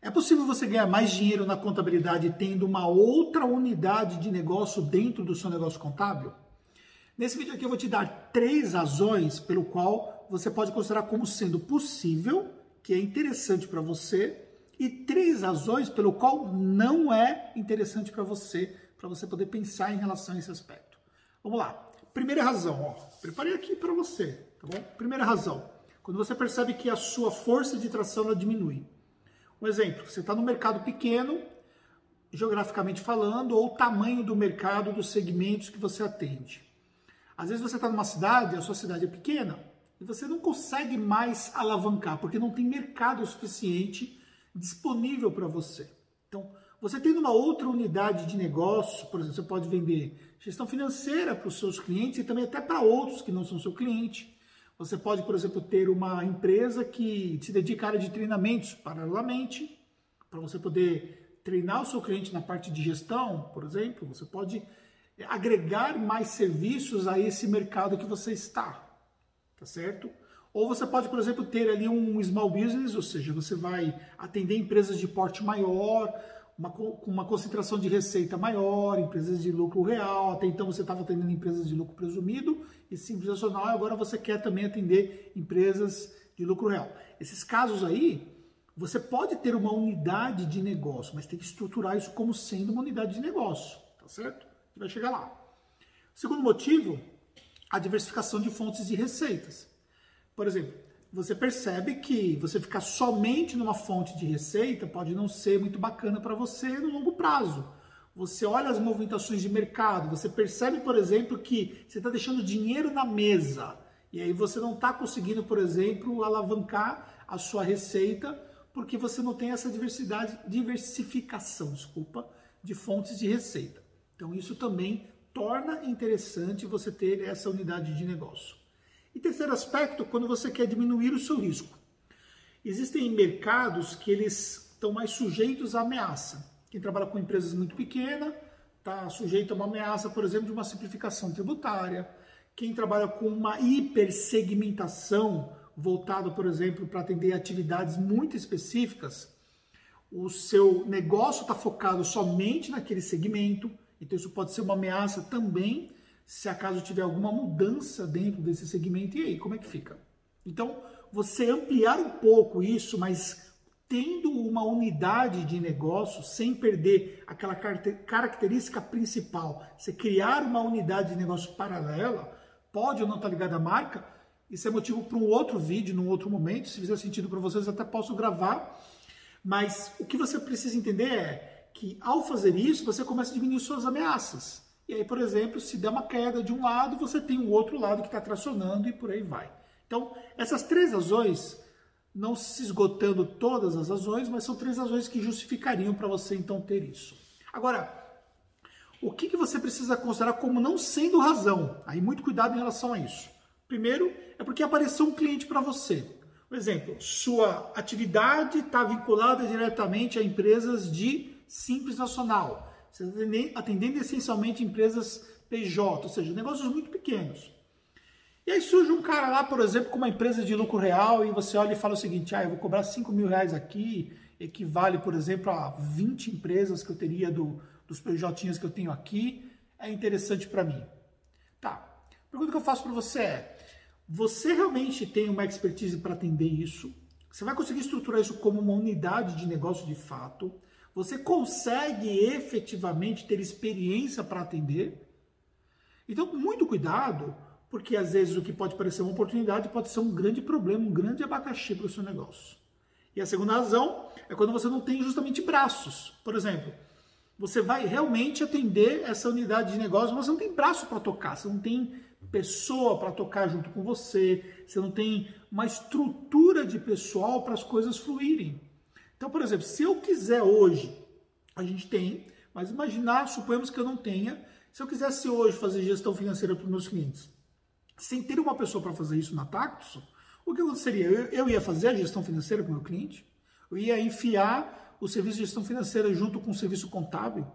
É possível você ganhar mais dinheiro na contabilidade tendo uma outra unidade de negócio dentro do seu negócio contábil? Nesse vídeo aqui eu vou te dar três razões pelo qual você pode considerar como sendo possível, que é interessante para você, e três razões pelo qual não é interessante para você, para você poder pensar em relação a esse aspecto. Vamos lá. Primeira razão, ó, preparei aqui para você, tá bom? Primeira razão, quando você percebe que a sua força de tração ela diminui. Um exemplo, você está no mercado pequeno, geograficamente falando, ou o tamanho do mercado dos segmentos que você atende. Às vezes você está numa cidade, a sua cidade é pequena, e você não consegue mais alavancar, porque não tem mercado suficiente disponível para você. Então, você tendo uma outra unidade de negócio, por exemplo, você pode vender gestão financeira para os seus clientes e também até para outros que não são seu cliente. Você pode, por exemplo, ter uma empresa que se dedica à área de treinamentos paralelamente, para você poder treinar o seu cliente na parte de gestão, por exemplo. Você pode agregar mais serviços a esse mercado que você está, tá certo? Ou você pode, por exemplo, ter ali um small business, ou seja, você vai atender empresas de porte maior, uma, uma concentração de receita maior, empresas de lucro real. Até então você estava atendendo empresas de lucro presumido e simples nacional, agora você quer também atender empresas de lucro real. Esses casos aí, você pode ter uma unidade de negócio, mas tem que estruturar isso como sendo uma unidade de negócio, tá certo? Você vai chegar lá. Segundo motivo, a diversificação de fontes de receitas. Por exemplo, você percebe que você ficar somente numa fonte de receita pode não ser muito bacana para você no longo prazo. Você olha as movimentações de mercado, você percebe, por exemplo, que você está deixando dinheiro na mesa e aí você não está conseguindo, por exemplo, alavancar a sua receita porque você não tem essa diversidade, diversificação, desculpa, de fontes de receita. Então isso também torna interessante você ter essa unidade de negócio. E terceiro aspecto, quando você quer diminuir o seu risco. Existem mercados que eles estão mais sujeitos à ameaça. Quem trabalha com empresas muito pequenas está sujeito a uma ameaça, por exemplo, de uma simplificação tributária. Quem trabalha com uma hipersegmentação voltado, por exemplo, para atender atividades muito específicas, o seu negócio está focado somente naquele segmento, então isso pode ser uma ameaça também se acaso tiver alguma mudança dentro desse segmento, e aí, como é que fica? Então, você ampliar um pouco isso, mas tendo uma unidade de negócio, sem perder aquela característica principal, você criar uma unidade de negócio paralela, pode ou não estar tá ligada à marca, isso é motivo para um outro vídeo, num outro momento, se fizer sentido para vocês, até posso gravar, mas o que você precisa entender é que ao fazer isso, você começa a diminuir suas ameaças. E aí, por exemplo, se der uma queda de um lado, você tem o outro lado que está tracionando e por aí vai. Então, essas três razões, não se esgotando todas as razões, mas são três razões que justificariam para você então ter isso. Agora, o que, que você precisa considerar como não sendo razão? Aí, muito cuidado em relação a isso. Primeiro, é porque apareceu um cliente para você. Por exemplo, sua atividade está vinculada diretamente a empresas de simples nacional atendendo essencialmente empresas PJ, ou seja, negócios muito pequenos. E aí surge um cara lá, por exemplo, com uma empresa de lucro real e você olha e fala o seguinte, ah, eu vou cobrar 5 mil reais aqui, equivale, por exemplo, a 20 empresas que eu teria do, dos PJ que eu tenho aqui, é interessante para mim. Tá, a pergunta que eu faço para você é, você realmente tem uma expertise para atender isso? Você vai conseguir estruturar isso como uma unidade de negócio de fato? Você consegue efetivamente ter experiência para atender? Então, muito cuidado, porque às vezes o que pode parecer uma oportunidade pode ser um grande problema, um grande abacaxi para o seu negócio. E a segunda razão é quando você não tem justamente braços. Por exemplo, você vai realmente atender essa unidade de negócio, mas você não tem braço para tocar, você não tem pessoa para tocar junto com você, você não tem uma estrutura de pessoal para as coisas fluírem. Então, por exemplo, se eu quiser hoje, a gente tem, mas imaginar, suponhamos que eu não tenha, se eu quisesse hoje fazer gestão financeira para os meus clientes, sem ter uma pessoa para fazer isso na Tactus, o que aconteceria? Eu, eu ia fazer a gestão financeira para o meu cliente, eu ia enfiar o serviço de gestão financeira junto com o serviço contábil.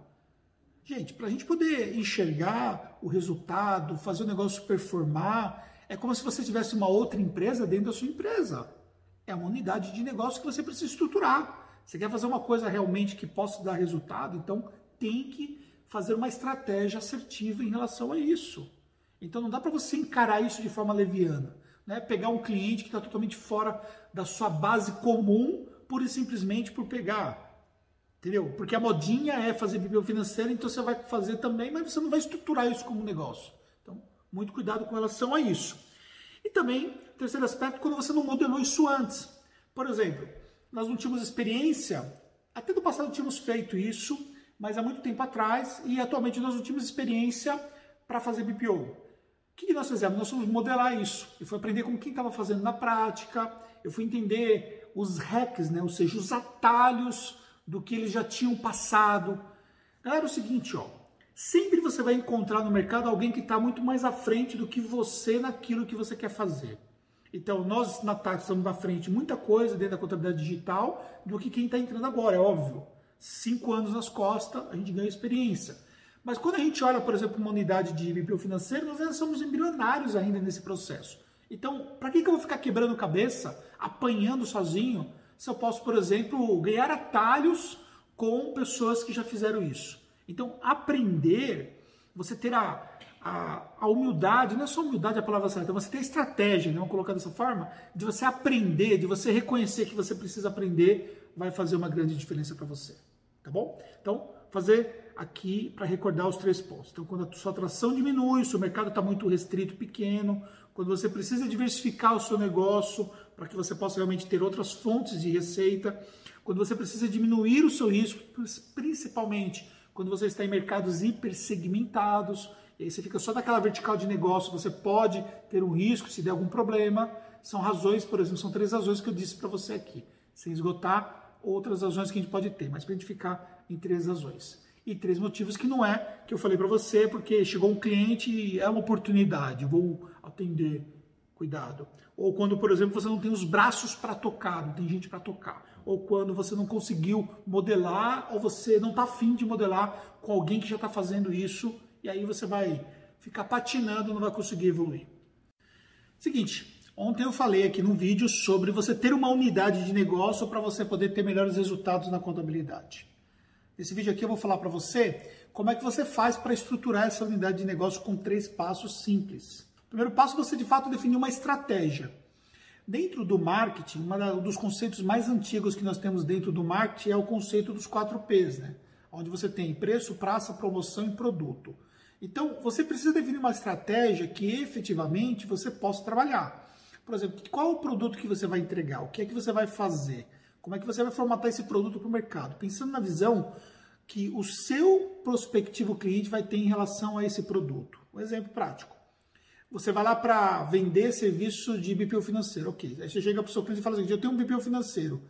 Gente, para a gente poder enxergar o resultado, fazer o negócio performar, é como se você tivesse uma outra empresa dentro da sua empresa. É uma unidade de negócio que você precisa estruturar. Você quer fazer uma coisa realmente que possa dar resultado, então tem que fazer uma estratégia assertiva em relação a isso. Então não dá para você encarar isso de forma leviana. Né? Pegar um cliente que está totalmente fora da sua base comum, pura e simplesmente por pegar. Entendeu? Porque a modinha é fazer BPO financeiro, então você vai fazer também, mas você não vai estruturar isso como negócio. Então, muito cuidado com relação a isso. E também, terceiro aspecto, quando você não modelou isso antes. Por exemplo, nós não tínhamos experiência, até do passado tínhamos feito isso, mas há muito tempo atrás, e atualmente nós não tínhamos experiência para fazer BPO. O que nós fizemos? Nós fomos modelar isso. Eu fui aprender com quem estava fazendo na prática, eu fui entender os hacks, né? ou seja, os atalhos do que eles já tinham passado. Galera, é o seguinte, ó, sempre você vai encontrar no mercado alguém que está muito mais à frente do que você naquilo que você quer fazer. Então, nós na TAC estamos à frente muita coisa dentro da contabilidade digital do que quem está entrando agora, é óbvio. Cinco anos nas costas, a gente ganha experiência. Mas quando a gente olha, por exemplo, uma unidade de BPO financeiro, nós ainda somos embrionários ainda nesse processo. Então, para que, que eu vou ficar quebrando cabeça, apanhando sozinho, se eu posso, por exemplo, ganhar atalhos com pessoas que já fizeram isso? Então, aprender, você ter a, a, a, humildade, não é só humildade a palavra certa, você ter estratégia, né? vamos colocar dessa forma, de você aprender, de você reconhecer que você precisa aprender, vai fazer uma grande diferença para você. Tá bom? Então, fazer aqui para recordar os três pontos. Então, quando a sua atração diminui, o seu mercado está muito restrito, pequeno, quando você precisa diversificar o seu negócio para que você possa realmente ter outras fontes de receita, quando você precisa diminuir o seu risco, principalmente quando você está em mercados hipersegmentados, e aí você fica só naquela vertical de negócio, você pode ter um risco se der algum problema. São razões, por exemplo, são três razões que eu disse para você aqui, sem esgotar outras razões que a gente pode ter, mas para a gente ficar em três razões. E três motivos que não é, que eu falei para você, porque chegou um cliente e é uma oportunidade, vou atender, cuidado. Ou quando, por exemplo, você não tem os braços para tocar, não tem gente para tocar. Ou quando você não conseguiu modelar, ou você não está afim de modelar com alguém que já está fazendo isso e aí você vai ficar patinando, não vai conseguir evoluir. Seguinte, ontem eu falei aqui num vídeo sobre você ter uma unidade de negócio para você poder ter melhores resultados na contabilidade. Nesse vídeo aqui eu vou falar para você como é que você faz para estruturar essa unidade de negócio com três passos simples. Primeiro passo é você de fato definir uma estratégia. Dentro do marketing, um dos conceitos mais antigos que nós temos dentro do marketing é o conceito dos 4 P's, né? Onde você tem preço, praça, promoção e produto. Então, você precisa definir uma estratégia que efetivamente você possa trabalhar. Por exemplo, qual o produto que você vai entregar? O que é que você vai fazer? Como é que você vai formatar esse produto para o mercado? Pensando na visão que o seu prospectivo cliente vai ter em relação a esse produto. Um exemplo prático. Você vai lá para vender serviço de BPO financeiro. Ok. Aí você chega para o seu cliente e fala assim: eu tenho um BPO financeiro.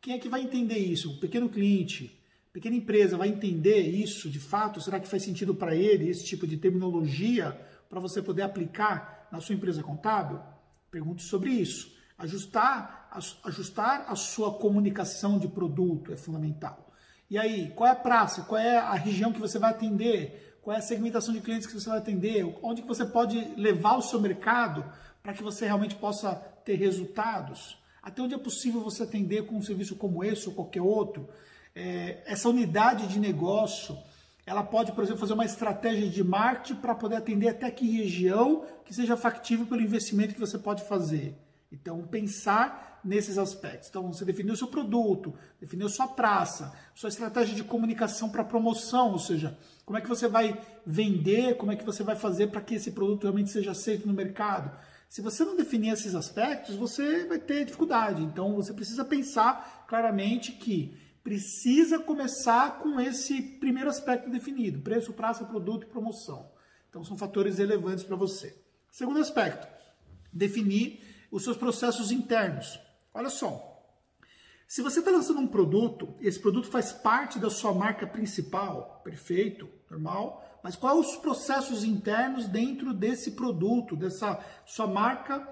Quem é que vai entender isso? O pequeno cliente pequena empresa vai entender isso de fato? Será que faz sentido para ele esse tipo de terminologia para você poder aplicar na sua empresa contábil? Pergunte sobre isso. Ajustar, ajustar a sua comunicação de produto é fundamental. E aí, qual é a praça? Qual é a região que você vai atender? Qual é a segmentação de clientes que você vai atender? Onde que você pode levar o seu mercado para que você realmente possa ter resultados? Até onde é possível você atender com um serviço como esse ou qualquer outro? é, essa unidade de negócio, ela pode, por exemplo, fazer uma estratégia de marketing para poder atender até que região que seja factível pelo investimento que você pode fazer. Então, pensar nesses aspectos. Então, você definiu seu produto, definiu sua praça, sua estratégia de comunicação para promoção, ou seja, como é que você vai vender, como é que você vai fazer para que esse produto realmente seja aceito no mercado. Se você não definir esses aspectos, você vai ter dificuldade. Então, você precisa pensar claramente que precisa começar com esse primeiro aspecto definido: preço, praça, produto e promoção. Então, são fatores relevantes para você. Segundo aspecto, definir os seus processos internos. Olha só. Se você está lançando um produto, esse produto faz parte da sua marca principal, perfeito, normal, mas quais os processos internos dentro desse produto, dessa sua marca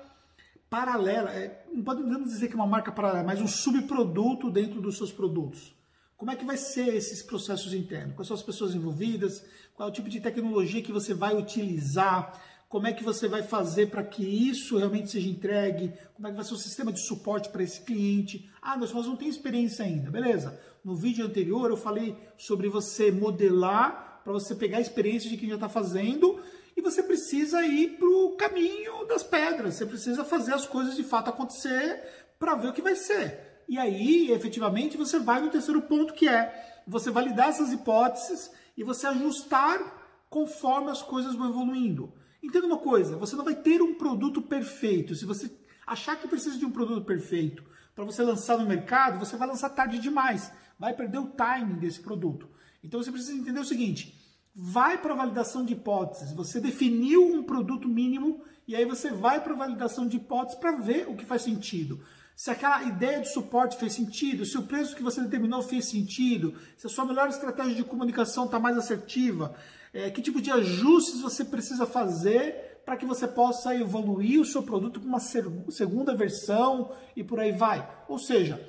paralela, é, não podemos dizer que é uma marca paralela, mas um subproduto dentro dos seus produtos. Como é que vai ser esses processos internos? Quais são as pessoas envolvidas? Qual é o tipo de tecnologia que você vai utilizar? Como é que você vai fazer para que isso realmente seja entregue, como é que vai ser o sistema de suporte para esse cliente. Ah, nós não tem experiência ainda, beleza. No vídeo anterior eu falei sobre você modelar para você pegar a experiência de quem já está fazendo e você precisa ir para o caminho das pedras, você precisa fazer as coisas de fato acontecer para ver o que vai ser. E aí, efetivamente, você vai no terceiro ponto que é você validar essas hipóteses e você ajustar conforme as coisas vão evoluindo. Entenda uma coisa, você não vai ter um produto perfeito. Se você achar que precisa de um produto perfeito para você lançar no mercado, você vai lançar tarde demais. Vai perder o timing desse produto. Então você precisa entender o seguinte: vai para a validação de hipóteses. Você definiu um produto mínimo e aí você vai para a validação de hipóteses para ver o que faz sentido. Se aquela ideia de suporte fez sentido, se o preço que você determinou fez sentido, se a sua melhor estratégia de comunicação está mais assertiva, é, que tipo de ajustes você precisa fazer para que você possa evoluir o seu produto com uma segunda versão e por aí vai. Ou seja,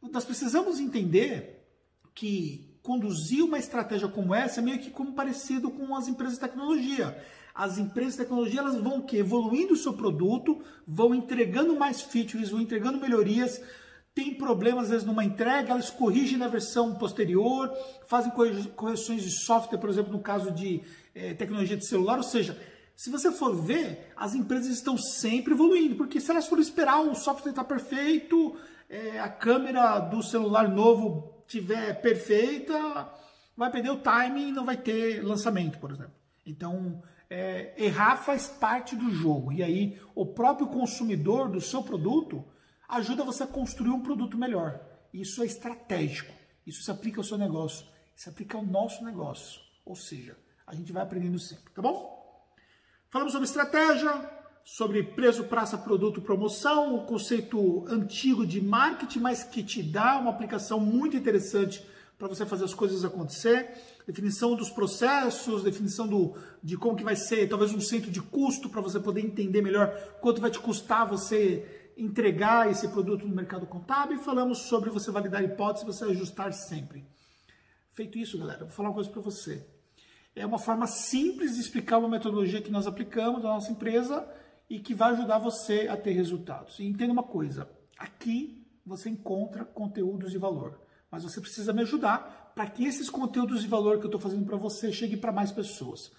nós precisamos entender que conduzir uma estratégia como essa é meio que como parecido com as empresas de tecnologia. As empresas de tecnologia elas vão que evoluindo o seu produto, vão entregando mais features, vão entregando melhorias, tem problemas às vezes numa entrega, elas corrigem na versão posterior, fazem correções de software, por exemplo, no caso de é, tecnologia de celular, ou seja, se você for ver, as empresas estão sempre evoluindo, porque se elas forem esperar o software estar perfeito, é, a câmera do celular novo tiver perfeita, vai perder o timing e não vai ter lançamento, por exemplo. Então, é, errar faz parte do jogo. E aí, o próprio consumidor do seu produto ajuda você a construir um produto melhor. Isso é estratégico. Isso se aplica ao seu negócio. Isso se aplica ao nosso negócio. Ou seja, a gente vai aprendendo sempre, tá bom? Falamos sobre estratégia, sobre preço, praça, produto, promoção, o conceito antigo de marketing, mas que te dá uma aplicação muito interessante para você fazer as coisas acontecer, definição dos processos, definição do, de como que vai ser, talvez um centro de custo para você poder entender melhor quanto vai te custar você entregar esse produto no mercado contábil e falamos sobre você validar hipóteses você ajustar sempre. Feito isso, galera, vou falar uma coisa para você. É uma forma simples de explicar uma metodologia que nós aplicamos na nossa empresa e que vai ajudar você a ter resultados. E entenda uma coisa, aqui você encontra conteúdos de valor, mas você precisa me ajudar para que esses conteúdos de valor que eu estou fazendo para você cheguem para mais pessoas.